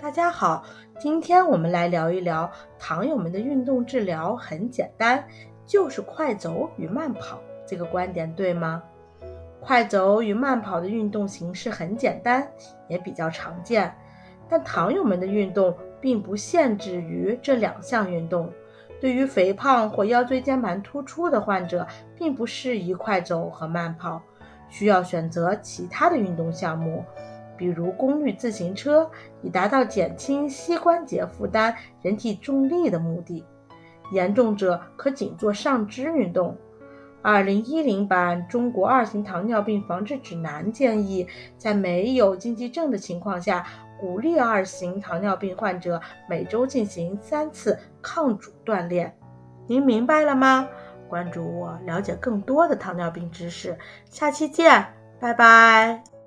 大家好，今天我们来聊一聊糖友们的运动治疗很简单，就是快走与慢跑。这个观点对吗？快走与慢跑的运动形式很简单，也比较常见。但糖友们的运动并不限制于这两项运动。对于肥胖或腰椎间盘突出的患者，并不适宜快走和慢跑，需要选择其他的运动项目。比如功率自行车，以达到减轻膝关节负担、人体重力的目的。严重者可仅做上肢运动。二零一零版《中国二型糖尿病防治指南》建议，在没有禁忌症的情况下，鼓励二型糖尿病患者每周进行三次抗阻锻炼。您明白了吗？关注我，了解更多的糖尿病知识。下期见，拜拜。